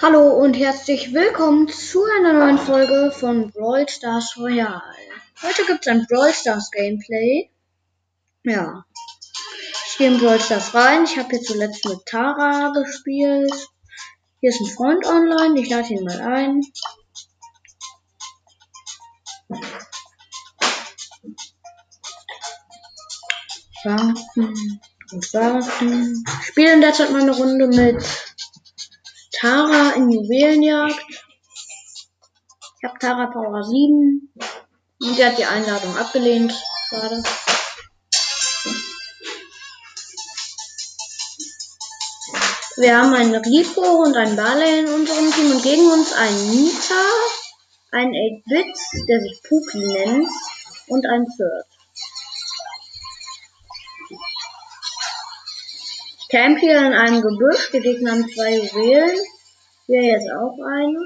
Hallo und herzlich willkommen zu einer neuen Folge von Brawl Stars Royale. Heute gibt es ein Brawl Stars Gameplay. Ja. Ich gehe in Brawl Stars rein. Ich habe hier zuletzt mit Tara gespielt. Hier ist ein Freund online. Ich lade ihn mal ein. Warten und warten. Ich spiele in der Zeit mal eine Runde mit Tara in Juwelenjagd. Ich habe Tara Power 7 und die hat die Einladung abgelehnt. Schade. Wir haben einen Rico und einen Barley in unserem Team und gegen uns einen Nita, einen 8-Bit, der sich Puki nennt, und einen Third. Camp hier in einem Gebüsch. Die Gegner haben zwei Juwelen. Hier jetzt auch eine.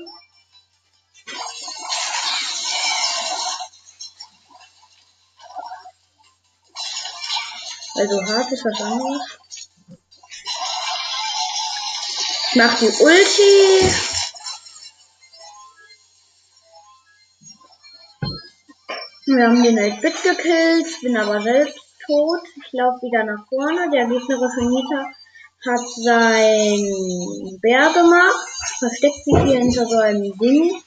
Also hart ist was anderes. Ich mach die Ulti. Wir haben den 8-Bit gekillt, bin aber selbst tot. Ich laufe wieder nach vorne. Der gegnerische Nita hat sein Bär gemacht. Versteckt sich hier hinter so einem Ding.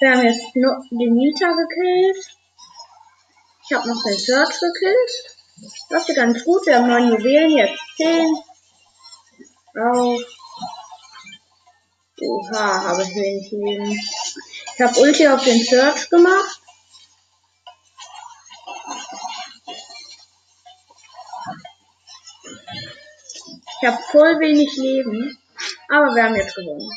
Wir haben jetzt noch den Nita gekillt. Ich habe noch den Search gekillt. Das ist ganz gut. Wir haben neun Juwelen, jetzt zehn. Auf. Oha, habe ich wenig Leben. Ich habe Ulti auf den Search gemacht. Ich habe voll wenig Leben. Aber wir haben jetzt gewonnen.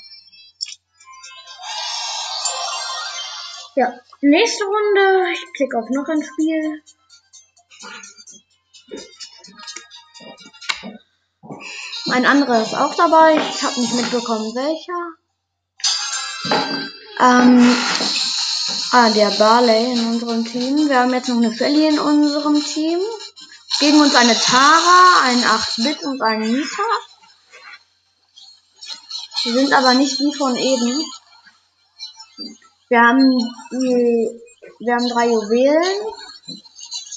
Ja, nächste Runde. Ich klicke auf noch ein Spiel. Ein anderer ist auch dabei. Ich habe nicht mitbekommen, welcher. Ähm, ah, der Barley in unserem Team. Wir haben jetzt noch eine Shelly in unserem Team. Gegen uns eine Tara, ein 8-Bit und ein Nita. Die sind aber nicht die von eben. Wir haben, die, wir haben drei Juwelen.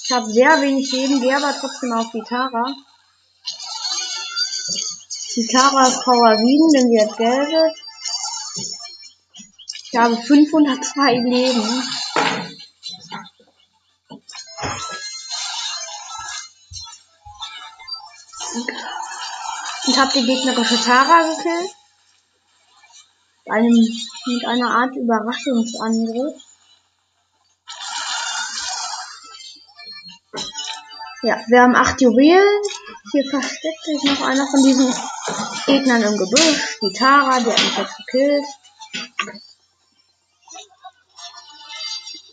Ich habe sehr wenig Leben, gehe aber trotzdem auf die Tara. Die Tara ist Power 7, denn sie hat gelbe. Ich habe 502 Leben. Und habe die gegnerische Tara gekillt. Einem, mit einer Art Überraschungsangriff. Ja, wir haben acht Juwelen. Hier versteckt sich noch einer von diesen Gegnern im Gebüsch. Die Tara, die jetzt gekillt.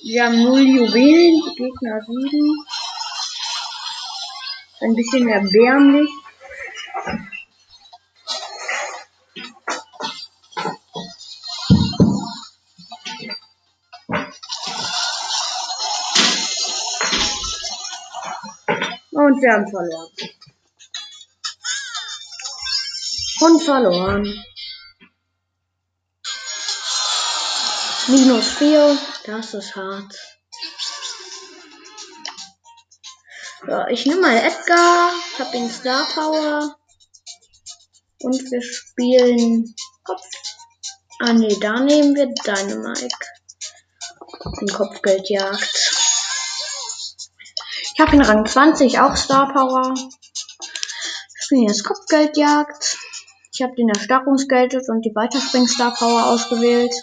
Wir haben 0 Juwelen, die Gegner 7. Ein bisschen erbärmlich. Und wir haben verloren. Und verloren. Minus 4. Das ist hart. So, ich nehme mal Edgar. Habe den Star Power. Und wir spielen Kopf. Ah ne, da nehmen wir Dynamite. Den Kopfgeldjagd. Ich habe ihn Rang 20, auch Star Power. Ich spiele jetzt Kopfgeldjagd. Ich habe den Erstarrungsgeldet und die Weiterspring Star Power ausgewählt.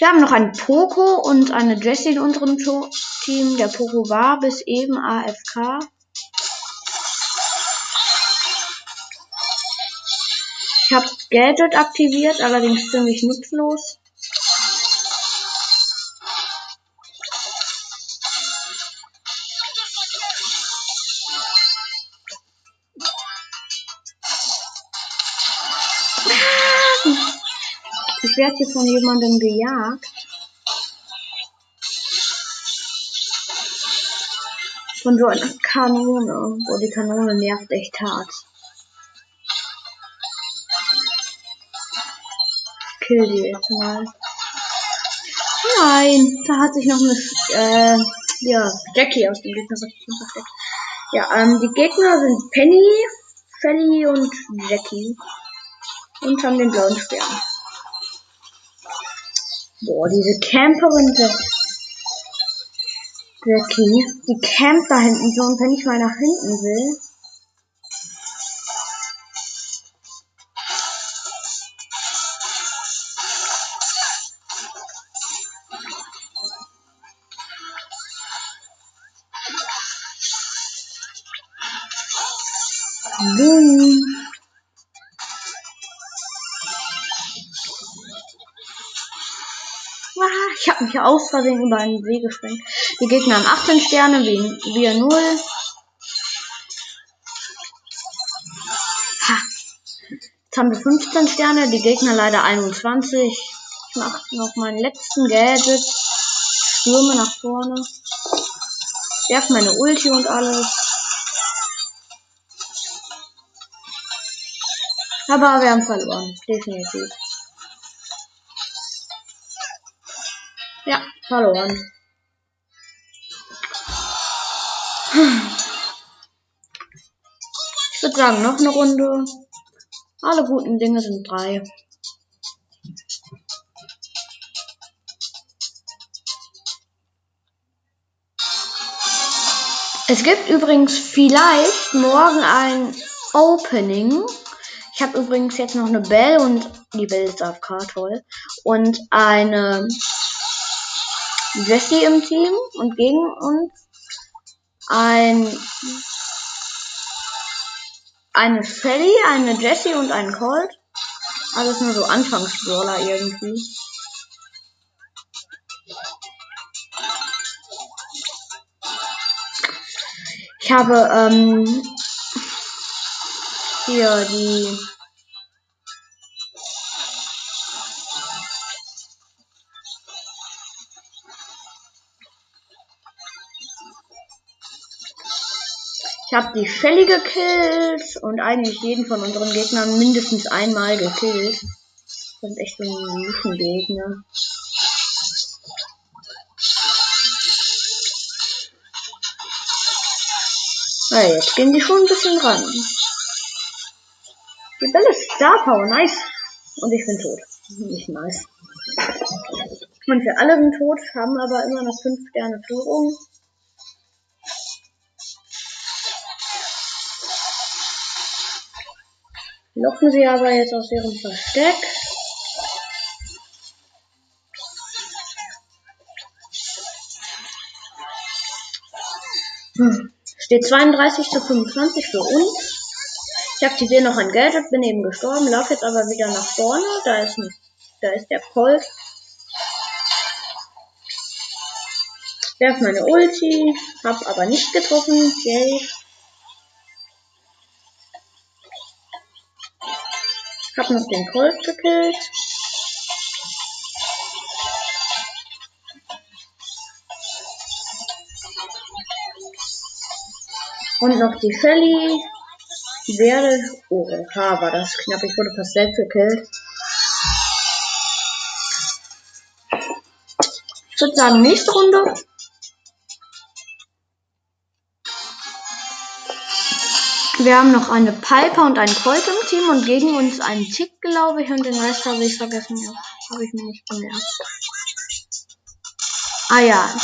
Wir haben noch einen Poco und eine Jessie in unserem Team. Der Poco war bis eben AFK. Ich habe Gadget aktiviert, allerdings ziemlich nutzlos. Werde hier von jemandem gejagt. Von so einer Kanone. Boah, die Kanone nervt echt hart. Kill die jetzt mal. Nein, da hat sich noch eine, äh, ja, Jackie aus dem Gegner versteckt. Ja, ähm, die Gegner sind Penny, Felly und Jackie. Und haben den blauen Stern. Boah, diese Camperin der Jackie, die campt da hinten so und wenn ich mal nach hinten will. Mich aus Versehen über einen See gesprengt. Die Gegner haben 18 Sterne, wie, wir 0. Ha. Jetzt haben wir 15 Sterne, die Gegner leider 21. Ich mache noch meinen letzten Gadget. Stürme nach vorne. Werf meine Ulti und alles. Aber wir haben verloren. Definitiv. Ja, verloren. Ich würde sagen, noch eine Runde. Alle guten Dinge sind drei. Es gibt übrigens vielleicht morgen ein Opening. Ich habe übrigens jetzt noch eine Bell und die Bell ist auf K toll. Und eine Jessie im Team und gegen uns ein eine Shelly, eine Jessie und ein Colt. Alles nur so Anfangsbrawler irgendwie. Ich habe ähm, hier die Ich habe die Shelly gekillt und eigentlich jeden von unseren Gegnern mindestens einmal gekillt. Das sind echt so Nischengegner. Ja, jetzt gehen die schon ein bisschen ran. Die Bälle Star Power, nice. Und ich bin tot. Nicht nice. Und wir alle sind tot, haben aber immer noch 5 Sterne Führung. Locken sie aber jetzt aus ihrem Versteck. Hm. Steht 32 zu 25 für uns. Ich aktiviere noch ein Gadget, bin eben gestorben, laufe jetzt aber wieder nach vorne. Da ist, ein, da ist der Colt. Werf meine Ulti, hab aber nicht getroffen. Yay. Hab noch den Colt gekillt. Und noch die Shelly. Die werde. Oha, war das knapp. Ich wurde fast selbst gekillt. Ich würde sagen, nächste Runde. Wir haben noch eine Piper und einen Colt im Team und gegen uns einen Tick, glaube ich, und den Rest habe ich vergessen. Ja, habe ich mir nicht gemerkt. Ah ja.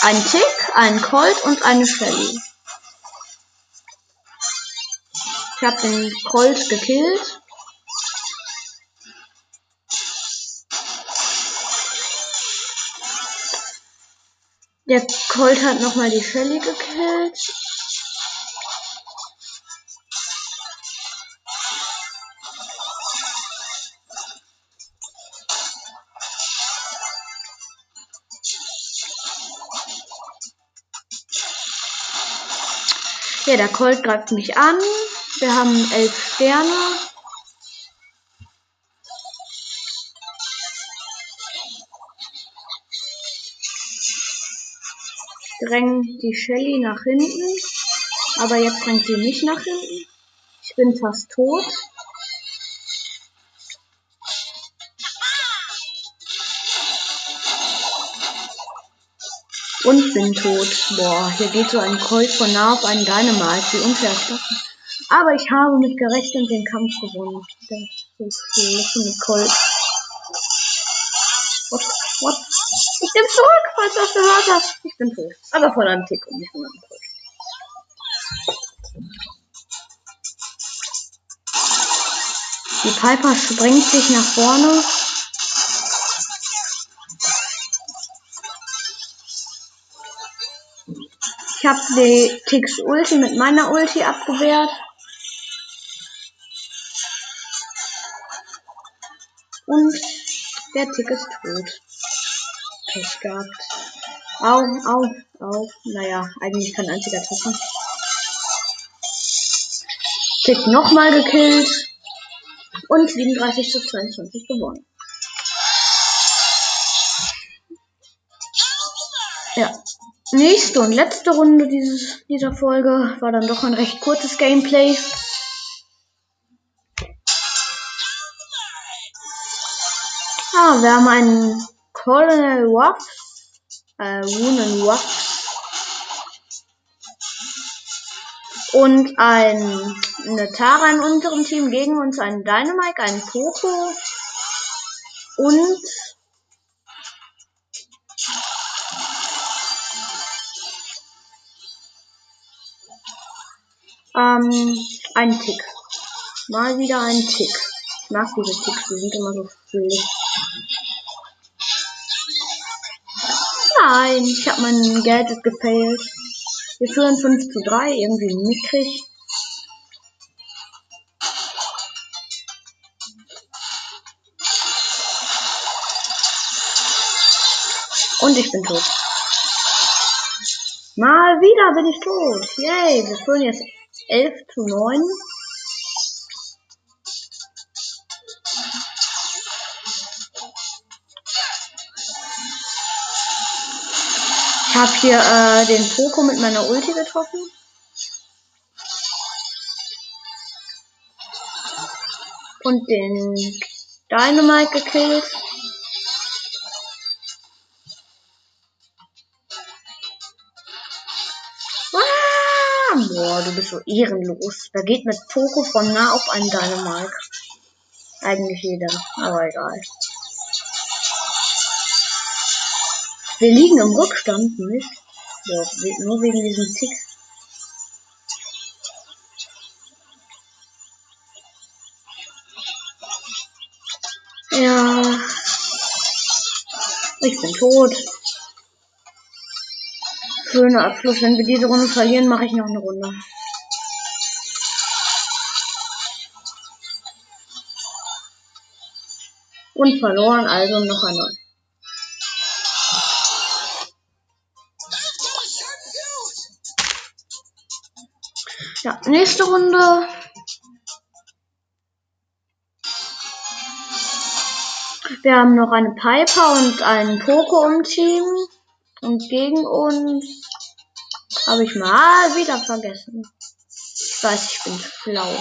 Ein Tick, ein Colt und eine Shelly. Ich habe den Colt gekillt. Der Colt hat nochmal die Shelly gekillt. Ja, der Colt greift mich an. Wir haben elf Sterne. dränge die Shelly nach hinten. Aber jetzt drängt sie mich nach hinten. Ich bin fast tot. Und bin tot. Boah, hier geht so ein Colt von nah auf einen Dynamite. Wie unfair ist das? Aber ich habe mich gerecht und den Kampf gewonnen. Das ist schlecht mit Colt. What? What? Ich bin zurück, falls du das gehört hast. Ich bin tot. Aber von einem Tick und nicht von einem Colt. Die Piper springt sich nach vorne. Ich habe die Ticks Ulti mit meiner Ulti abgewehrt. Und der Tick ist tot. Pech gehabt. Au, au, au. Naja, eigentlich kein einziger treffen. Tick nochmal gekillt. Und 37 zu 22 gewonnen. Nächste und letzte Runde dieses, dieser Folge war dann doch ein recht kurzes Gameplay. Ah, wir haben einen Colonel Waff, äh, Woonen Waff und ein, eine Tara in unserem Team gegen uns, einen Dynamite, einen Poco und ähm, ein Tick. Mal wieder ein Tick. Ich mag diese Ticks, die sind immer so fröhlich. Nein, ich habe mein Gadget gefailt. Wir führen 5 zu 3, irgendwie mickrig. Und ich bin tot. Mal wieder bin ich tot. Yay, wir führen jetzt 11 zu 9. Ich habe hier äh, den Poco mit meiner Ulti getroffen. Und den Dynamite gekillt. Boah, du bist so ehrenlos. Da geht mit Poco von nah auf einen Dynamite. Eigentlich jeder, aber egal. Wir liegen im Rückstand, nicht? Ja, nur wegen diesem Tick. Ja. Ich bin tot. Schöner Abschluss. Wenn wir diese Runde verlieren, mache ich noch eine Runde. Und verloren, also noch einmal. Ja, nächste Runde. Wir haben noch eine Piper und einen Poco im Team. Und gegen uns habe ich mal wieder vergessen. Ich weiß, ich bin schlau.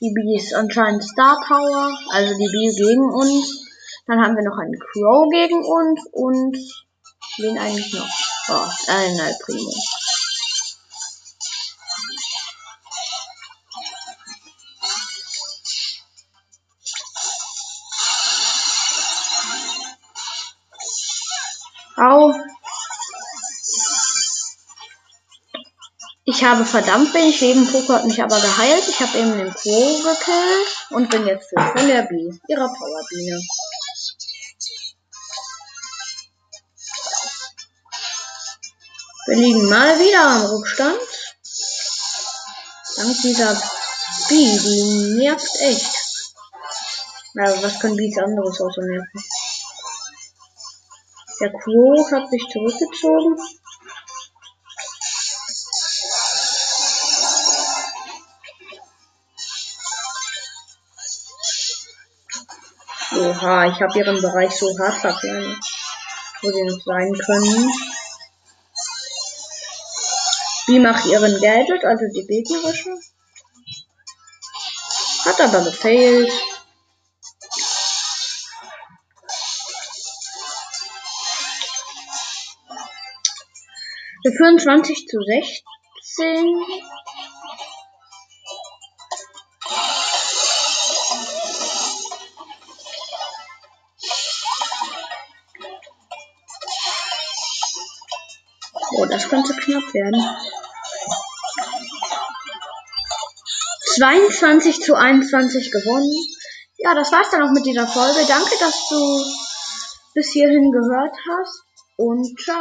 Die B ist anscheinend Star Power, also die B gegen uns. Dann haben wir noch einen Crow gegen uns und wen eigentlich noch? Oh, El Primo. Ich habe verdammt wenig Leben. Poco hat mich aber geheilt. Ich habe eben den Crow gekillt und bin jetzt für von der B, ihrer Powerbiene. Wir liegen mal wieder am Rückstand. Dank dieser B, die nervt echt. Also was können Bees anderes außer nerven? Der Crow hat sich zurückgezogen. Oha, ich habe ihren Bereich so hart verkleinert, wo sie noch sein können. Wie macht ihren Gadget, also die gegnerische? Hat aber gefailt. Wir führen 20 zu 16. das könnte knapp werden. 22 zu 21 gewonnen. Ja, das war's dann auch mit dieser Folge. Danke, dass du bis hierhin gehört hast und ciao.